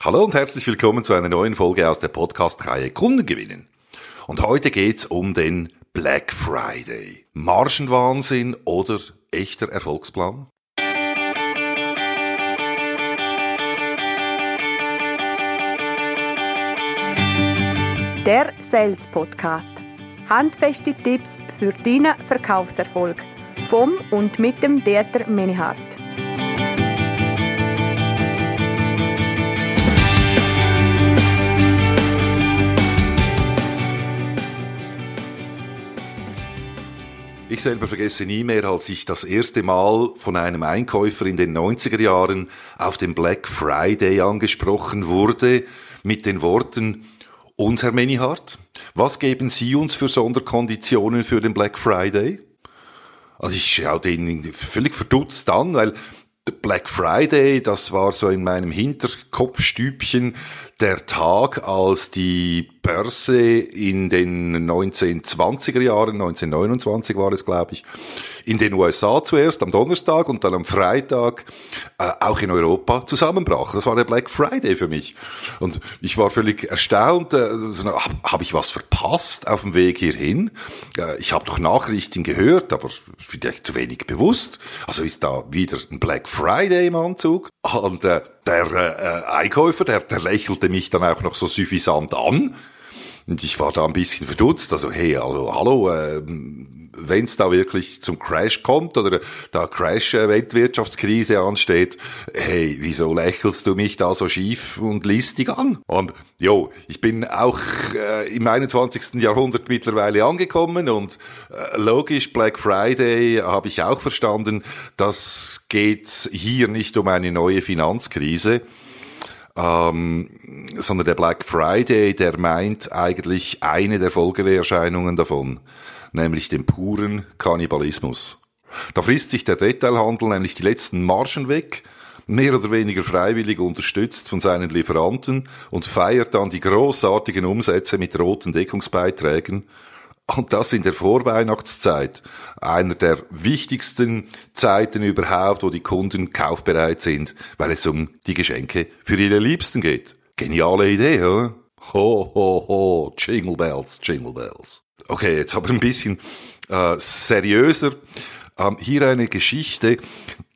Hallo und herzlich willkommen zu einer neuen Folge aus der Podcast-Reihe Kunden gewinnen. Und heute geht's um den Black Friday. Margenwahnsinn oder echter Erfolgsplan? Der Sales Podcast. Handfeste Tipps für deinen Verkaufserfolg. Vom und mit dem Dieter Menihardt. Ich selber vergesse nie mehr, als ich das erste Mal von einem Einkäufer in den 90er Jahren auf dem Black Friday angesprochen wurde mit den Worten, und Herr Menihardt, was geben Sie uns für Sonderkonditionen für den Black Friday? Also ich schaue den völlig verdutzt an, weil Black Friday, das war so in meinem Hinterkopfstübchen der Tag, als die Börse in den 1920er Jahren, 1929 war es, glaube ich, in den USA zuerst am Donnerstag und dann am Freitag äh, auch in Europa zusammenbrach. Das war der Black Friday für mich. Und ich war völlig erstaunt. Äh, Habe hab ich was verpasst auf dem Weg hierhin? Äh, ich habe doch Nachrichten gehört, aber vielleicht zu wenig bewusst. Also ist da wieder ein Black Friday im Anzug. Und äh, der äh, Einkäufer, der, der lächelte mich dann auch noch so suffisant an. Und ich war da ein bisschen verdutzt. Also, hey, also, hallo, äh, wenn es da wirklich zum Crash kommt oder da Crash-Weltwirtschaftskrise ansteht, hey, wieso lächelst du mich da so schief und listig an? Und jo, ich bin auch äh, im 21. Jahrhundert mittlerweile angekommen und äh, logisch, Black Friday habe ich auch verstanden, das geht hier nicht um eine neue Finanzkrise, ähm, sondern der Black Friday, der meint eigentlich eine der Folgeerscheinungen davon nämlich dem puren Kannibalismus. Da frisst sich der Detailhandel nämlich die letzten Margen weg, mehr oder weniger freiwillig unterstützt von seinen Lieferanten und feiert dann die großartigen Umsätze mit roten Deckungsbeiträgen. Und das in der Vorweihnachtszeit, einer der wichtigsten Zeiten überhaupt, wo die Kunden kaufbereit sind, weil es um die Geschenke für ihre Liebsten geht. Geniale Idee, oder? Ho, ho, ho, Jingle Bells, Jingle Bells. Okay, jetzt aber ein bisschen äh, seriöser. Ähm, hier eine Geschichte,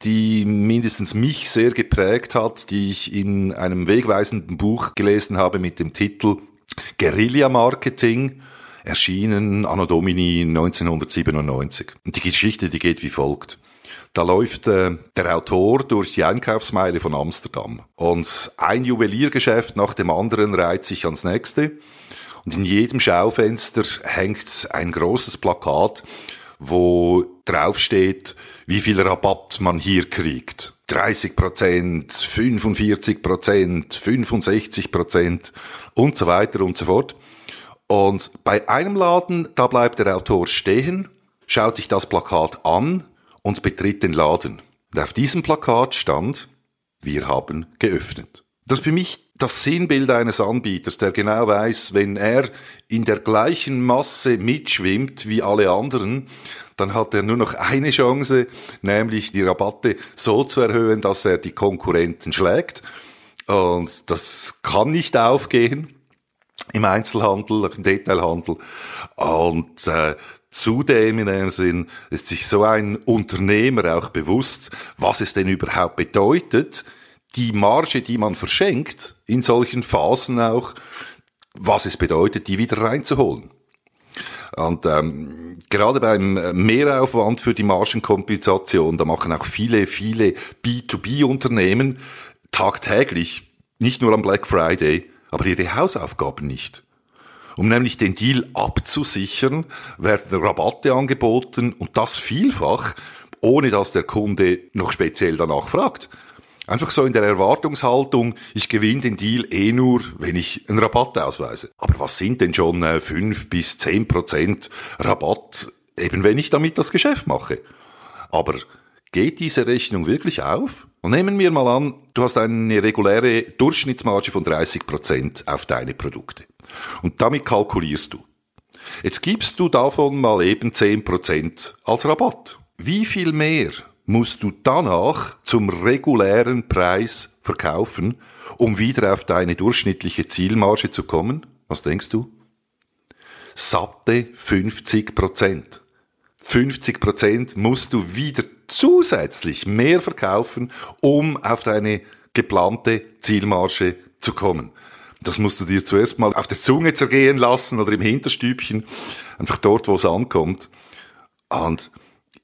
die mindestens mich sehr geprägt hat, die ich in einem wegweisenden Buch gelesen habe mit dem Titel Guerilla Marketing, erschienen Anno Domini 1997. Und die Geschichte, die geht wie folgt. Da läuft äh, der Autor durch die Einkaufsmeile von Amsterdam und ein Juweliergeschäft nach dem anderen reiht sich ans nächste und in jedem Schaufenster hängt ein großes Plakat, wo draufsteht, wie viel Rabatt man hier kriegt. 30 Prozent, 45 Prozent, 65 Prozent und so weiter und so fort. Und bei einem Laden, da bleibt der Autor stehen, schaut sich das Plakat an und betritt den Laden. Und auf diesem Plakat stand, wir haben geöffnet. Das ist für mich das Sinnbild eines Anbieters, der genau weiß, wenn er in der gleichen Masse mitschwimmt wie alle anderen, dann hat er nur noch eine Chance, nämlich die Rabatte so zu erhöhen, dass er die Konkurrenten schlägt. Und das kann nicht aufgehen im Einzelhandel, im Detailhandel. Und äh, Zudem in einem Sinn ist sich so ein Unternehmer auch bewusst, was es denn überhaupt bedeutet, die Marge, die man verschenkt, in solchen Phasen auch, was es bedeutet, die wieder reinzuholen. Und ähm, gerade beim Mehraufwand für die Margenkompensation, da machen auch viele, viele B2B-Unternehmen tagtäglich, nicht nur am Black Friday, aber ihre Hausaufgaben nicht. Um nämlich den Deal abzusichern, werden Rabatte angeboten und das vielfach, ohne dass der Kunde noch speziell danach fragt. Einfach so in der Erwartungshaltung, ich gewinne den Deal eh nur, wenn ich einen Rabatt ausweise. Aber was sind denn schon äh, 5 bis 10 Prozent Rabatt, eben wenn ich damit das Geschäft mache? Aber geht diese Rechnung wirklich auf? Und nehmen wir mal an, du hast eine reguläre Durchschnittsmarge von 30 Prozent auf deine Produkte. Und damit kalkulierst du. Jetzt gibst du davon mal eben 10 Prozent als Rabatt. Wie viel mehr musst du danach zum regulären Preis verkaufen, um wieder auf deine durchschnittliche Zielmarge zu kommen? Was denkst du? Satte 50 Prozent. 50 Prozent musst du wieder zusätzlich mehr verkaufen, um auf deine geplante Zielmarge zu kommen. Das musst du dir zuerst mal auf der Zunge zergehen lassen oder im Hinterstübchen, einfach dort, wo es ankommt. Und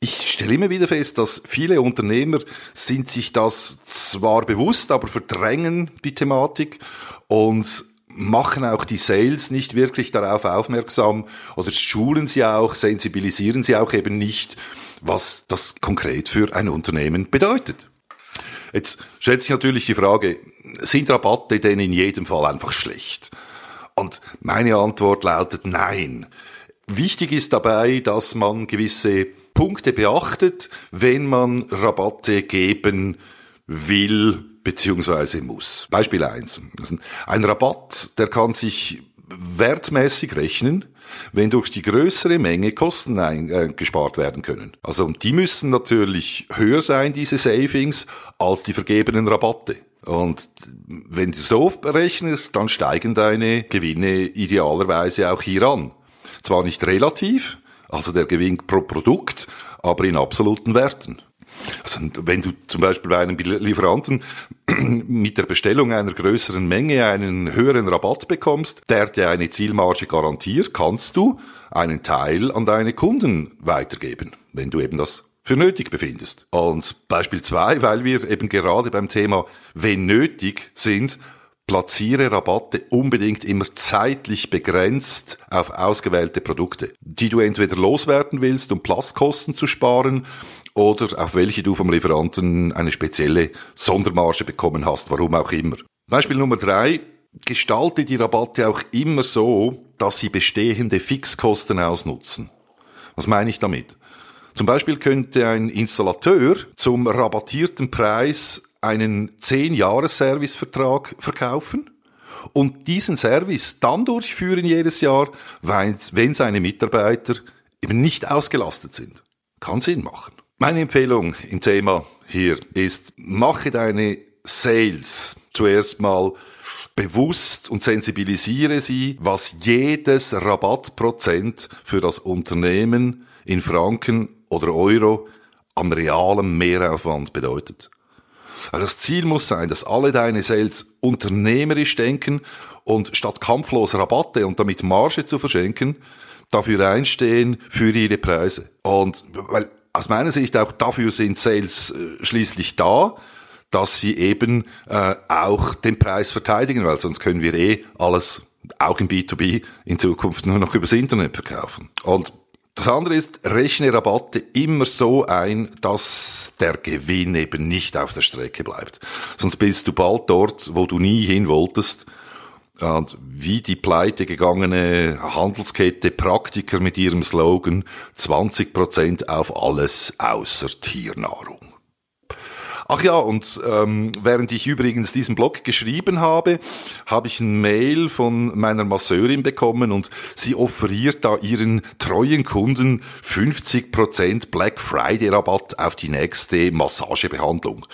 ich stelle immer wieder fest, dass viele Unternehmer sind sich das zwar bewusst, aber verdrängen die Thematik und machen auch die Sales nicht wirklich darauf aufmerksam oder schulen sie auch, sensibilisieren sie auch eben nicht, was das konkret für ein Unternehmen bedeutet. Jetzt stellt sich natürlich die Frage, sind Rabatte denn in jedem Fall einfach schlecht? Und meine Antwort lautet nein. Wichtig ist dabei, dass man gewisse Punkte beachtet, wenn man Rabatte geben will bzw. muss. Beispiel eins: also Ein Rabatt, der kann sich wertmäßig rechnen, wenn durch die größere Menge Kosten eingespart äh, werden können. Also die müssen natürlich höher sein, diese Savings, als die vergebenen Rabatte. Und wenn du so rechnest, dann steigen deine Gewinne idealerweise auch hier an. Zwar nicht relativ, also der Gewinn pro Produkt, aber in absoluten Werten. Also wenn du zum Beispiel bei einem Lieferanten mit der Bestellung einer größeren Menge einen höheren Rabatt bekommst, der dir eine Zielmarge garantiert, kannst du einen Teil an deine Kunden weitergeben, wenn du eben das für nötig befindest. Und Beispiel zwei, weil wir eben gerade beim Thema wenn nötig sind, platziere Rabatte unbedingt immer zeitlich begrenzt auf ausgewählte Produkte, die du entweder loswerden willst, um Platzkosten zu sparen, oder auf welche du vom Lieferanten eine spezielle Sondermarge bekommen hast, warum auch immer. Beispiel Nummer drei. Gestalte die Rabatte auch immer so, dass sie bestehende Fixkosten ausnutzen. Was meine ich damit? Zum Beispiel könnte ein Installateur zum rabattierten Preis einen 10-Jahres-Servicevertrag verkaufen und diesen Service dann durchführen jedes Jahr, wenn seine Mitarbeiter eben nicht ausgelastet sind. Kann Sinn machen. Meine Empfehlung im Thema hier ist, mache deine Sales zuerst mal bewusst und sensibilisiere sie, was jedes Rabattprozent für das Unternehmen in Franken oder Euro am realen Mehraufwand bedeutet. Das Ziel muss sein, dass alle deine Sales unternehmerisch denken und statt kampflos Rabatte und damit Marge zu verschenken, dafür einstehen für ihre Preise. Und weil aus meiner Sicht auch dafür sind Sales äh, schließlich da, dass sie eben äh, auch den Preis verteidigen, weil sonst können wir eh alles auch im B2B in Zukunft nur noch übers Internet verkaufen. Und das andere ist, rechne Rabatte immer so ein, dass der Gewinn eben nicht auf der Strecke bleibt. Sonst bist du bald dort, wo du nie hin wolltest wie die pleite gegangene Handelskette Praktiker mit ihrem Slogan 20% auf alles außer Tiernahrung. Ach ja, und ähm, während ich übrigens diesen Blog geschrieben habe, habe ich ein Mail von meiner Masseurin bekommen und sie offeriert da ihren treuen Kunden 50% Black Friday Rabatt auf die nächste Massagebehandlung.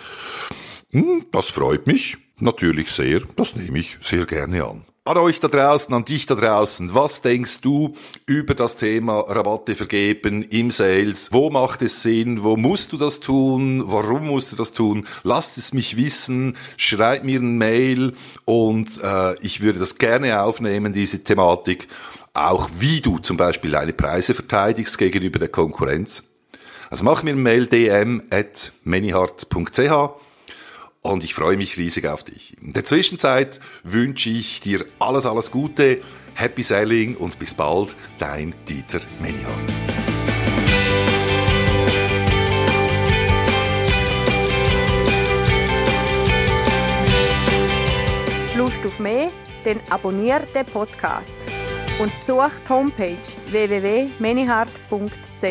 Hm, das freut mich. Natürlich sehr, das nehme ich sehr gerne an. An euch da draußen, an dich da draußen, was denkst du über das Thema Rabatte vergeben im Sales? Wo macht es Sinn? Wo musst du das tun? Warum musst du das tun? Lasst es mich wissen, schreib mir ein Mail und äh, ich würde das gerne aufnehmen, diese Thematik. Auch wie du zum Beispiel deine Preise verteidigst gegenüber der Konkurrenz. Also mach mir ein Mail dm at manyhart.ch und ich freue mich riesig auf dich. In der Zwischenzeit wünsche ich dir alles, alles Gute, Happy Selling und bis bald, dein Dieter Menihardt. Lust auf mehr? Dann abonniere den Podcast und besuch die Homepage www.menihart.ch.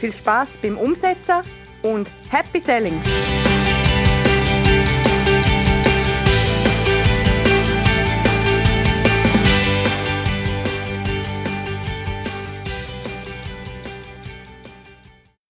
Viel Spaß beim Umsetzen und Happy Selling!